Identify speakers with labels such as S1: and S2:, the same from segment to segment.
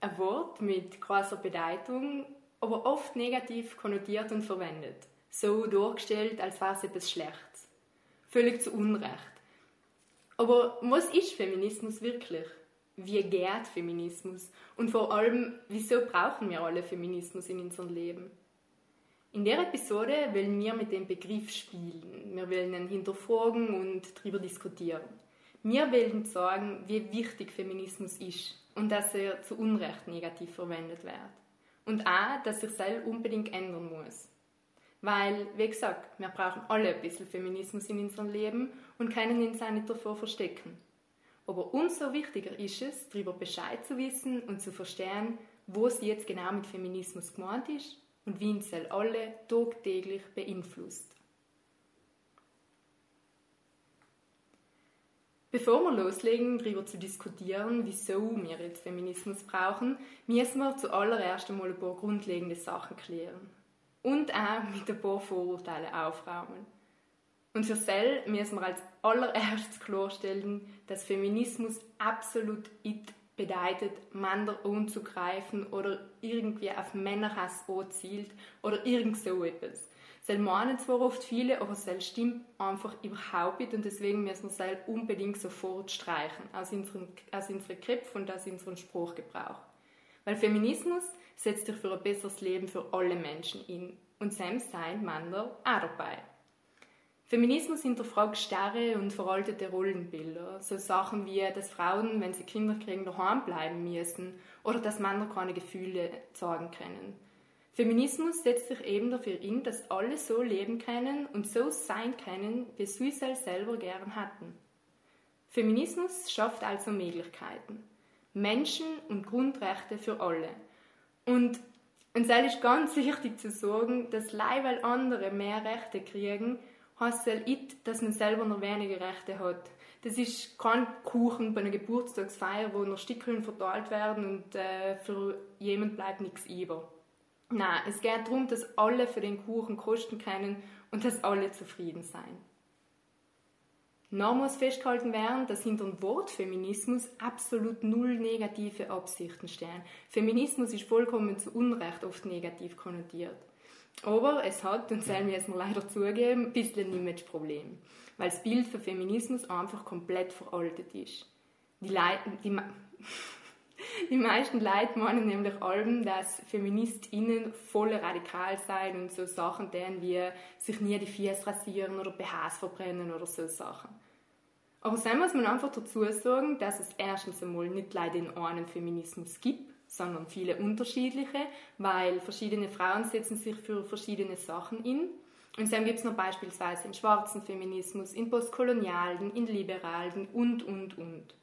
S1: Ein Wort mit großer Bedeutung, aber oft negativ konnotiert und verwendet. So dargestellt, als wäre es etwas Schlechtes. Völlig zu Unrecht. Aber was ist Feminismus wirklich? Wie geht Feminismus? Und vor allem, wieso brauchen wir alle Feminismus in unserem Leben? In der Episode wollen wir mit dem Begriff spielen. Wir wollen ihn hinterfragen und darüber diskutieren. Wir wollen sagen, wie wichtig Feminismus ist und dass er zu Unrecht negativ verwendet wird. Und auch, dass sich das unbedingt ändern muss. Weil, wie gesagt, wir brauchen alle ein bisschen Feminismus in unserem Leben und können uns auch nicht davor verstecken. Aber umso wichtiger ist es, darüber Bescheid zu wissen und zu verstehen, was jetzt genau mit Feminismus gemeint ist und wie uns alle tagtäglich beeinflusst. Bevor wir loslegen, darüber zu diskutieren, wieso wir jetzt Feminismus brauchen, müssen wir zuallererst einmal ein paar grundlegende Sachen klären. Und auch mit ein paar Vorurteilen aufräumen. Und für Sell müssen wir als allererstes klarstellen, dass Feminismus absolut nicht bedeutet, Männer anzugreifen oder irgendwie auf Männerhass anzielt oder irgend so etwas. Das meinen zwar oft viele, aber das stimmt einfach überhaupt nicht und deswegen müssen wir es unbedingt sofort streichen aus unseren, aus unseren Köpfen und aus unserem Spruchgebrauch. Weil Feminismus setzt sich für ein besseres Leben für alle Menschen in und selbst seien Männer auch dabei. Feminismus hinterfragt starre und veraltete Rollenbilder, so Sachen wie, dass Frauen, wenn sie Kinder kriegen, daheim bleiben müssen oder dass Männer keine Gefühle zeigen können. Feminismus setzt sich eben dafür ein, dass alle so leben können und so sein können, wie sie es selber gern hatten. Feminismus schafft also Möglichkeiten. Menschen und Grundrechte für alle. Und uns ist ganz wichtig zu sagen, dass leider weil andere mehr Rechte kriegen, heißt es nicht, dass man selber noch weniger Rechte hat. Das ist kein Kuchen bei einer Geburtstagsfeier, wo noch Stückchen verteilt werden und äh, für jemand bleibt nichts über. Nein, es geht darum, dass alle für den Kuchen kosten können und dass alle zufrieden sein. Noch muss festgehalten werden, dass hinter dem Wort Feminismus absolut null negative Absichten stehen. Feminismus ist vollkommen zu Unrecht oft negativ konnotiert. Aber es hat, und das müssen wir leider zugeben, ein bisschen ein Imageproblem. Weil das Bild für Feminismus einfach komplett veraltet ist. Die Leute, die, die meisten Leute meinen nämlich allem, dass FeministInnen voll radikal sein und so Sachen tun wie sich nie die Füße rasieren oder BHs verbrennen oder so Sachen. Aber dann muss man einfach dazu sagen, dass es erstens einmal nicht leider in einen Feminismus gibt, sondern viele unterschiedliche, weil verschiedene Frauen setzen sich für verschiedene Sachen in. Und dann gibt es noch beispielsweise den schwarzen Feminismus, in postkolonialen, in liberalen und, und, und.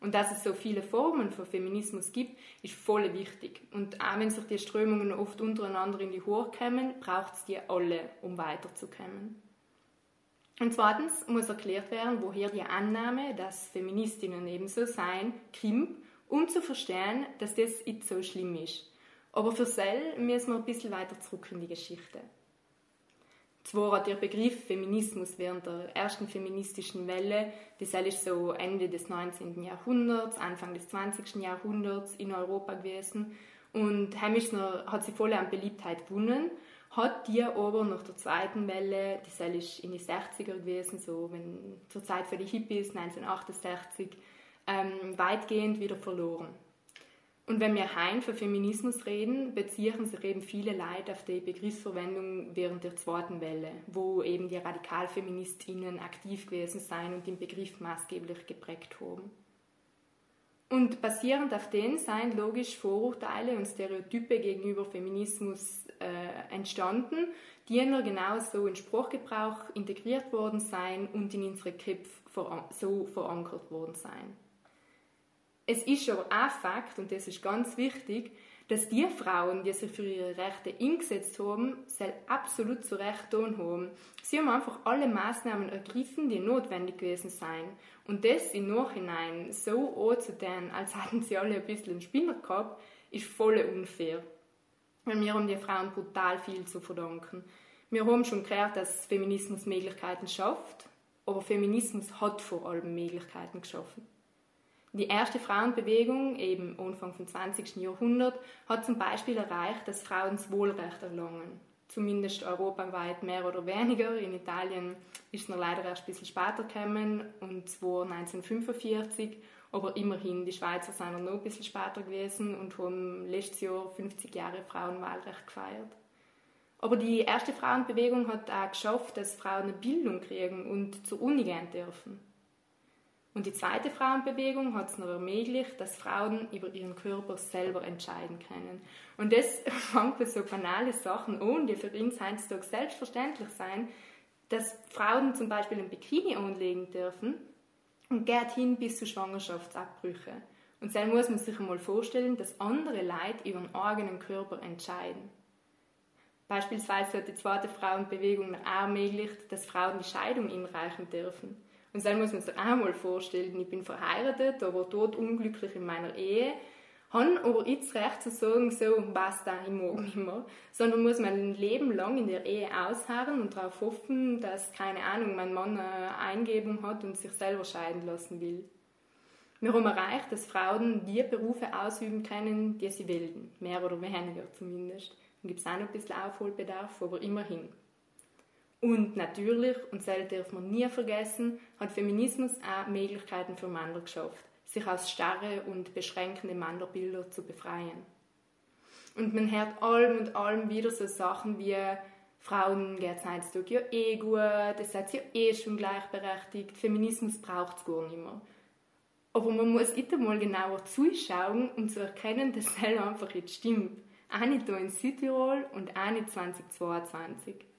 S1: Und dass es so viele Formen von Feminismus gibt, ist voll wichtig. Und auch wenn sich die Strömungen oft untereinander in die Hohe kommen, braucht es die alle, um weiterzukommen. Und zweitens muss erklärt werden, woher die Annahme, dass Feministinnen ebenso seien, kommt, um zu verstehen, dass das nicht so schlimm ist. Aber für Sell müssen wir ein bisschen weiter zurück in die Geschichte. Zwar hat der Begriff Feminismus während der ersten feministischen Welle, das ist so Ende des 19. Jahrhunderts, Anfang des 20. Jahrhunderts in Europa gewesen und Hemischner hat sie voll an Beliebtheit gewonnen, hat die aber nach der zweiten Welle, das ist in die 60er gewesen, so wenn zur Zeit für die Hippies 1968, ähm, weitgehend wieder verloren. Und wenn wir heim für Feminismus reden, beziehen sich eben viele Leute auf die Begriffsverwendung während der zweiten Welle, wo eben die Radikalfeministinnen aktiv gewesen sind und den Begriff maßgeblich geprägt haben. Und basierend auf denen seien logisch Vorurteile und Stereotype gegenüber Feminismus äh, entstanden, die ja genauso in Sprachgebrauch integriert worden seien und in unsere Köpfe so verankert worden seien. Es ist aber auch Fakt, und das ist ganz wichtig, dass die Frauen, die sich für ihre Rechte eingesetzt haben, sie absolut zu Recht tun haben. Sie haben einfach alle Maßnahmen ergriffen, die notwendig gewesen seien. Und das im Nachhinein so anzutun, als hätten sie alle ein bisschen einen Spinner gehabt, ist voll unfair. Weil wir haben die Frauen brutal viel zu verdanken. Wir haben schon gehört, dass Feminismus Möglichkeiten schafft, aber Feminismus hat vor allem Möglichkeiten geschaffen. Die erste Frauenbewegung, eben Anfang des 20. Jahrhunderts, hat zum Beispiel erreicht, dass Frauen das Wohlrecht erlangen. Zumindest europaweit mehr oder weniger. In Italien ist es noch leider erst ein bisschen später gekommen, und zwar 1945. Aber immerhin, die Schweizer sind noch ein bisschen später gewesen und haben letztes Jahr 50 Jahre Frauenwahlrecht gefeiert. Aber die erste Frauenbewegung hat auch geschafft, dass Frauen eine Bildung kriegen und zur Uni gehen dürfen. Und die zweite Frauenbewegung hat es noch ermöglicht, dass Frauen über ihren Körper selber entscheiden können. Und das fängt bei so banale Sachen an, die für uns heutzutage selbstverständlich sein, dass Frauen zum Beispiel ein Bikini anlegen dürfen und geht hin bis zu Schwangerschaftsabbrüchen. Und dann muss man sich einmal vorstellen, dass andere Leute über ihren eigenen Körper entscheiden. Beispielsweise hat die zweite Frauenbewegung auch ermöglicht, dass Frauen die Scheidung einreichen dürfen. Und dann muss man sich auch mal vorstellen, ich bin verheiratet, aber tot unglücklich in meiner Ehe, habe aber jetzt recht zu sagen, so, basta, ich mag nicht mehr, sondern muss mein Leben lang in der Ehe ausharren und darauf hoffen, dass, keine Ahnung, mein Mann eine Eingebung hat und sich selber scheiden lassen will. Wir haben erreicht, dass Frauen die Berufe ausüben können, die sie wählen, mehr oder weniger zumindest. Dann gibt es auch noch ein bisschen Aufholbedarf, aber immerhin. Und natürlich, und das darf man nie vergessen, hat Feminismus auch Möglichkeiten für Männer geschafft, sich aus starre und beschränkende Männerbilder zu befreien. Und man hört allem und allem wieder so Sachen wie Frauen geht es heutzutage ja eh gut, das seid ja eh schon gleichberechtigt, Feminismus braucht es gar nicht mehr. Aber man muss immer mal genauer zuschauen, um zu erkennen, dass das einfach jetzt stimmt. Auch nicht hier in Südtirol und auch nicht 2022.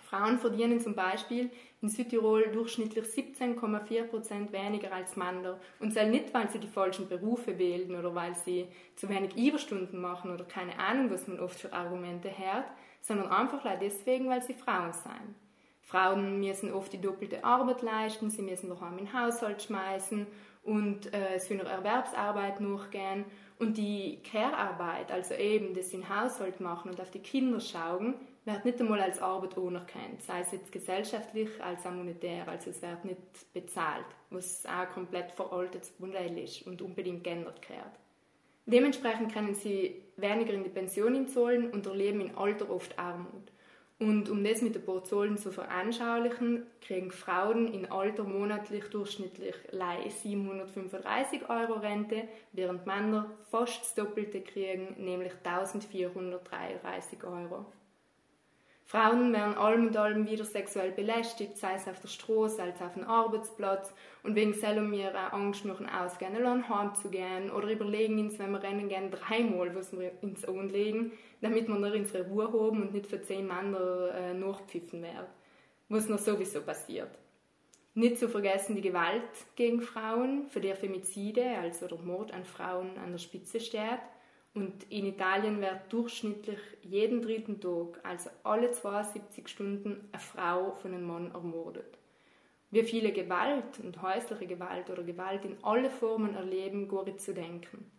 S1: Frauen verdienen zum Beispiel in Südtirol durchschnittlich 17,4% weniger als Männer. Und zwar nicht, weil sie die falschen Berufe wählen oder weil sie zu wenig Überstunden machen oder keine Ahnung, was man oft für Argumente hört, sondern einfach deswegen, weil sie Frauen sind. Frauen müssen oft die doppelte Arbeit leisten, sie müssen daheim in den Haushalt schmeißen und äh, es für ihre Erwerbsarbeit nachgehen. Und die Care-Arbeit, also eben das in Haushalt machen und auf die Kinder schauen, wird nicht einmal als Arbeit anerkannt, sei es jetzt gesellschaftlich als auch monetär, also es wird nicht bezahlt, was auch komplett veraltetes Modell ist und unbedingt geändert gehört. Dementsprechend können sie weniger in die Pension zahlen und erleben im Alter oft Armut. Und um das mit ein paar Zahlen zu veranschaulichen, kriegen Frauen in Alter monatlich durchschnittlich 735 Euro Rente, während Männer fast das Doppelte kriegen, nämlich 1433 Euro. Frauen werden allem und allem wieder sexuell belästigt, sei es auf der Straße als auf dem Arbeitsplatz. Und wegen selber auch Angst machen, ausgehen, allein heimzugehen. Oder überlegen uns, wenn wir rennen gehen, dreimal, was wir ins Ohren legen, damit wir noch unsere Ruhe haben und nicht für zehn Männer äh, nachpfiffen werden. Was noch sowieso passiert. Nicht zu vergessen die Gewalt gegen Frauen, für der Femizide, also der Mord an Frauen, an der Spitze steht. Und in Italien wird durchschnittlich jeden dritten Tag, also alle 72 Stunden, eine Frau von einem Mann ermordet. Wie viele Gewalt und häusliche Gewalt oder Gewalt in alle Formen erleben, gar zu denken.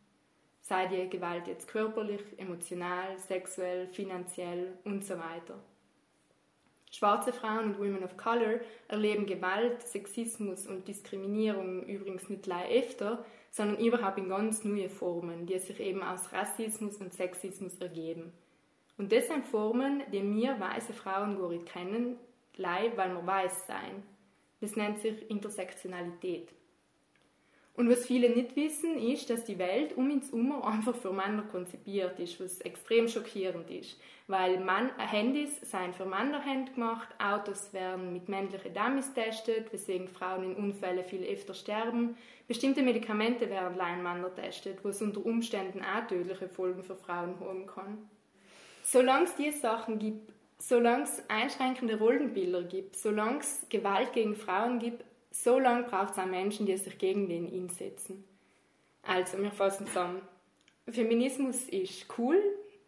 S1: Sei die Gewalt jetzt körperlich, emotional, sexuell, finanziell und so weiter. Schwarze Frauen und Women of Color erleben Gewalt, Sexismus und Diskriminierung übrigens nicht leicht öfter, sondern überhaupt in ganz neue Formen, die sich eben aus Rassismus und Sexismus ergeben. Und das sind Formen, die wir weiße Frauen gar nicht kennen, weil wir weiß sein. Das nennt sich Intersektionalität. Und was viele nicht wissen, ist, dass die Welt um uns herum einfach für Männer konzipiert ist, was extrem schockierend ist. Weil Mann, Handys seien für Männer gemacht, Autos werden mit männlichen Dummies getestet, weswegen Frauen in Unfällen viel öfter sterben. Bestimmte Medikamente werden allein Männer getestet, was unter Umständen auch tödliche Folgen für Frauen haben kann. Solange es diese Sachen gibt, solange es einschränkende Rollenbilder gibt, solange es Gewalt gegen Frauen gibt, so lange braucht es auch Menschen, die sich gegen den einsetzen. Also, wir fassen zusammen. Feminismus ist cool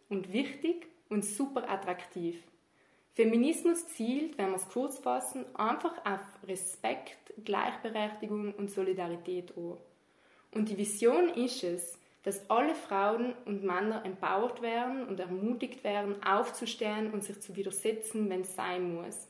S1: und wichtig und super attraktiv. Feminismus zielt, wenn wir es kurz fassen, einfach auf Respekt, Gleichberechtigung und Solidarität an. Und die Vision ist es, dass alle Frauen und Männer empowert werden und ermutigt werden, aufzustehen und sich zu widersetzen, wenn es sein muss.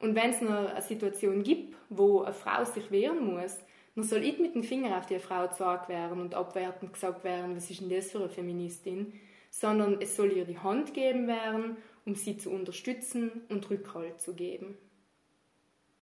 S1: Und wenn es eine Situation gibt, wo eine Frau sich wehren muss, dann soll nicht mit dem Finger auf die Frau gezeigt werden und abwertend gesagt werden, was ist denn das für eine Feministin, sondern es soll ihr die Hand geben werden, um sie zu unterstützen und Rückhalt zu geben.